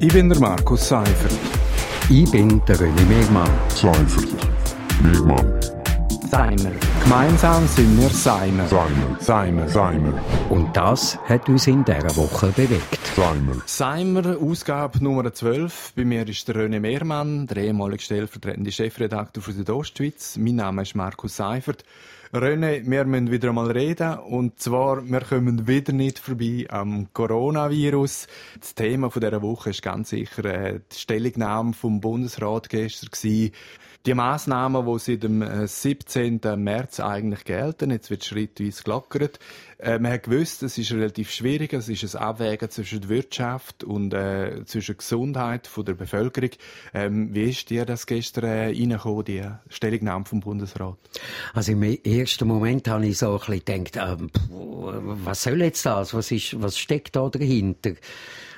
Ich bin der Markus Seifert. Ich bin der René Megmann. Seifert. Megmann. Seimer. Gemeinsam sind wir Seimer. Seimer. Seimer. Seimer. Und das hat uns in dieser Woche bewegt. Seimer. Seimer, Ausgabe Nummer 12. Bei mir ist der René Mehrmann, der ehemalige stellvertretende Chefredakteur für Südostschweiz. Mein Name ist Markus Seifert. René, wir müssen wieder einmal reden. Und zwar, wir kommen wieder nicht vorbei am Coronavirus. Das Thema dieser Woche ist ganz sicher äh, die Stellungnahme vom Bundesrat gestern gewesen. Die Massnahmen, die seit dem 17. Äh, März eigentlich gelten, jetzt wird schrittweise gelockert. Äh, man hat gewusst, es ist relativ schwierig, es ist ein Abwägen zwischen der Wirtschaft und äh, zwischen Gesundheit von der Bevölkerung. Ähm, wie ist dir das gestern äh, reingekommen, die Stellungnahme vom Bundesrat? Also im ersten Moment habe ich so ein bisschen gedacht, äh, was soll jetzt das? Was, ist, was steckt da dahinter?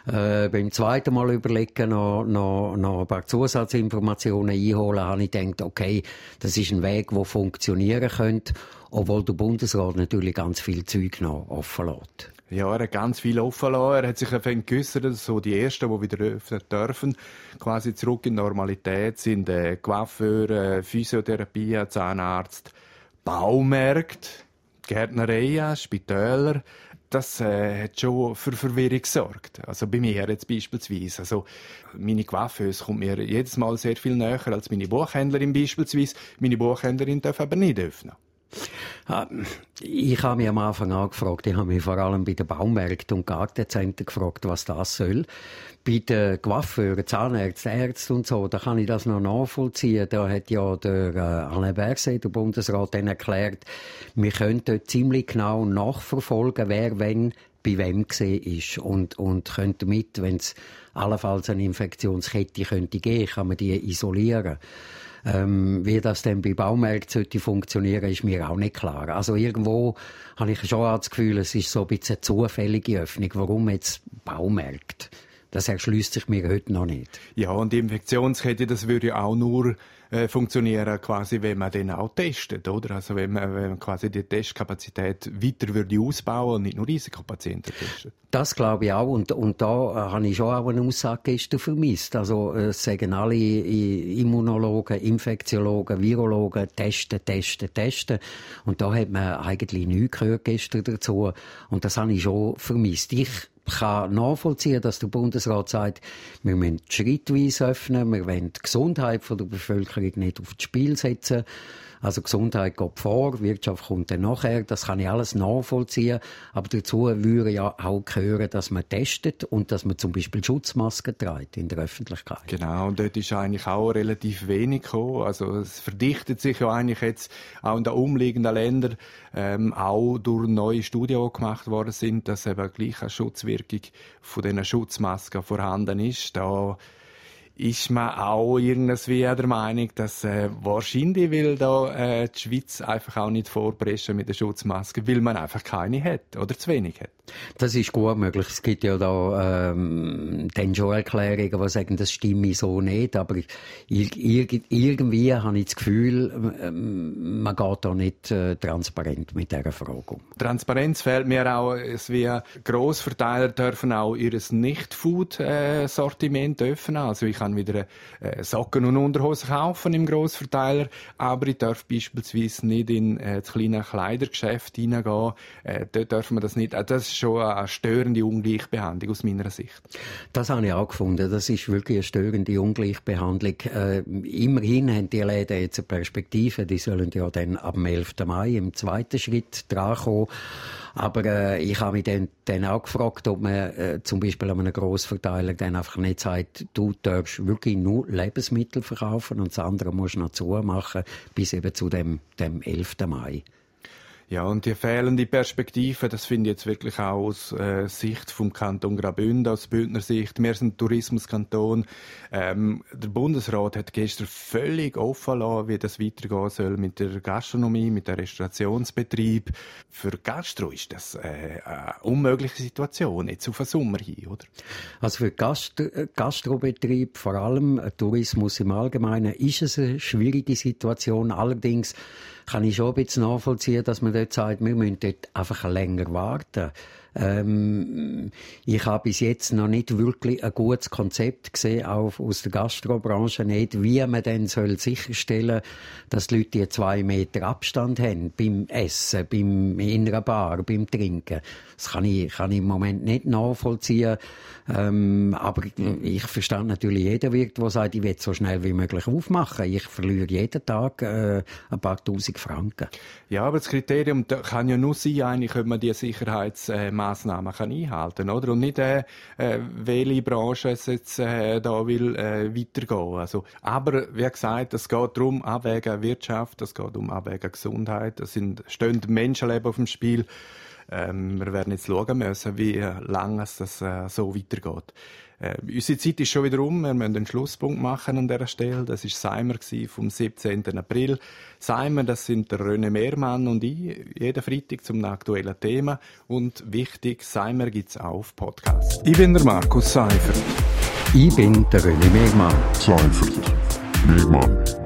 äh, beim zweiten Mal überlegen, noch, noch, noch ein paar Zusatzinformationen einholen, habe ich gedacht, okay, das ist ein Weg, der funktionieren könnte, obwohl der Bundesrat natürlich ganz viel Zeug noch offen lässt. Ja, er hat ganz viel offen lassen. Er hat sich geäussert, dass so die Ersten, die wieder öffnen dürfen, quasi zurück in Normalität sind äh, Coiffeur, äh, Physiotherapie, Zahnarzt, Baumärkte, Gärtnereien, Spitäler das äh, hat schon für Verwirrung gesorgt. Also bei mir jetzt beispielsweise. Also meine Coiffeuse kommt mir jedes Mal sehr viel näher als meine Buchhändlerin beispielsweise. Meine Buchhändlerin darf aber nicht öffnen. Ah, ich habe mich am Anfang an gefragt, ich habe mich vor allem bei den Baumärkten und Gartenzentren gefragt, was das soll. Bei den Coiffeuren, Zahnärzten, Ärzten und so, da kann ich das noch nachvollziehen. Da hat ja der äh, Alain Berset, der Bundesrat, dann erklärt, wir können dort ziemlich genau nachverfolgen, wer wenn bei wem gesehen ist und, und können damit, wenn es allenfalls eine Infektionskette könnte geben, kann man die isolieren. Ähm, wie das dann bei Baumärkten sollte funktionieren, ist mir auch nicht klar. Also irgendwo habe ich schon das Gefühl, es ist so ein bisschen eine zufällige Öffnung. Warum jetzt Baumärkte? Das erschließt sich mir heute noch nicht. Ja, und die Infektionskette, das würde auch nur äh, funktionieren, quasi, wenn man den auch testet, oder? Also wenn man, wenn man quasi die Testkapazität weiter würde ausbauen und nicht nur Risikopatienten testet. Das glaube ich auch. Und, und da äh, habe ich schon auch eine Aussage gestern vermisst. Also, äh, sagen alle Immunologen, Infektiologen, Virologen, testen, testen, testen. Und da hat man eigentlich nichts gehört gestern dazu. Und das habe ich schon vermisst. Ich kann nachvollziehen, dass der Bundesrat sagt, wir müssen schrittweise öffnen, wir wollen die Gesundheit der Bevölkerung nicht aufs Spiel setzen. Also Gesundheit geht vor, Wirtschaft kommt dann nachher. Das kann ich alles nachvollziehen. Aber dazu würde ja auch gehören, dass man testet und dass man zum Beispiel Schutzmasken trägt in der Öffentlichkeit. Genau, und dort ist eigentlich auch relativ wenig gekommen. Also es verdichtet sich ja eigentlich jetzt auch in den umliegenden Ländern ähm, auch durch neue Studien, die gemacht worden sind, dass eben gleich eine Schutzwirkung von diesen Schutzmasken vorhanden ist. Da ist man auch irgendwie der Meinung, dass äh, wahrscheinlich will da äh, die Schweiz einfach auch nicht vorpreschen mit der Schutzmaske, weil man einfach keine hat oder zu wenig hat. Das ist gut möglich. Es gibt ja da ähm, dann schon Erklärungen, die sagen, das stimme so nicht. Aber irgendwie habe ich das Gefühl, ähm, man geht da nicht äh, transparent mit dieser Frage um. Transparenz fehlt mir auch. Es wie Grossverteiler dürfen auch ihr Nicht-Food-Sortiment öffnen. Also ich kann wieder äh, Socken und Unterhosen kaufen im Grossverteiler, aber ich darf beispielsweise nicht in äh, das kleine Kleidergeschäft hineingehen. Äh, dort dürfen wir das nicht. Äh, das schon eine störende Ungleichbehandlung aus meiner Sicht. Das habe ich auch gefunden. Das ist wirklich eine störende Ungleichbehandlung. Äh, immerhin haben die Läden jetzt eine Perspektive. Die sollen ja dann ab dem 11. Mai im zweiten Schritt drankommen. Aber äh, ich habe mich dann, dann auch gefragt, ob man äh, zum Beispiel an einem Grossverteiler dann einfach nicht sagt, du darfst wirklich nur Lebensmittel verkaufen und das andere musst du noch zumachen bis eben zu dem, dem 11. Mai. Ja, und die fehlende Perspektive, das finde ich jetzt wirklich auch aus äh, Sicht vom Kanton Graubünden, aus Bündner Sicht. Wir sind Tourismuskanton. Ähm, der Bundesrat hat gestern völlig offen lassen, wie das weitergehen soll mit der Gastronomie, mit dem Restaurationsbetrieb. Für Gastro ist das äh, eine unmögliche Situation, jetzt auf den Sommer hin, oder? Also für Gast Gastrobetrieb, vor allem Tourismus im Allgemeinen, ist es eine schwierige Situation. Allerdings kann ich schon ein bisschen nachvollziehen, dass man dort sagt, wir müssen dort einfach länger warten. Ähm, ich habe bis jetzt noch nicht wirklich ein gutes Konzept gesehen, auch aus der Gastrobranche nicht, wie man dann soll sicherstellen dass die Leute die zwei Meter Abstand haben beim Essen, beim in einer Bar, beim Trinken. Das kann ich, kann ich im Moment nicht nachvollziehen. Ähm, aber ich verstehe natürlich jeden Wirt, der sagt, ich will so schnell wie möglich aufmachen. Ich verliere jeden Tag äh, ein paar Tausend Franken. Ja, aber das Kriterium kann ja nur sein, eigentlich, ob man die Sicherheitsmaßnahmen kann einhalten oder? Und nicht, äh, äh, welche Branche es jetzt äh, da will äh, weitergehen. Also, aber wie gesagt, es geht darum, abwägen Wirtschaft, es geht um abwägen Gesundheit, es sind, stehen Menschenleben auf dem Spiel. Ähm, wir werden jetzt schauen müssen, wie lange es das äh, so weitergeht. Äh, unsere Zeit ist schon wieder um. Wir müssen einen Schlusspunkt machen an dieser Stelle. Das war Seimer vom 17. April. Seimer, das sind der René Mehrmann und ich, jeden Freitag zum aktuellen Thema. Und wichtig, Seimer gibt es auch auf Podcast. Ich bin der Markus Seifert. Ich bin der René Mehrmann. Seifert. Mehrmann.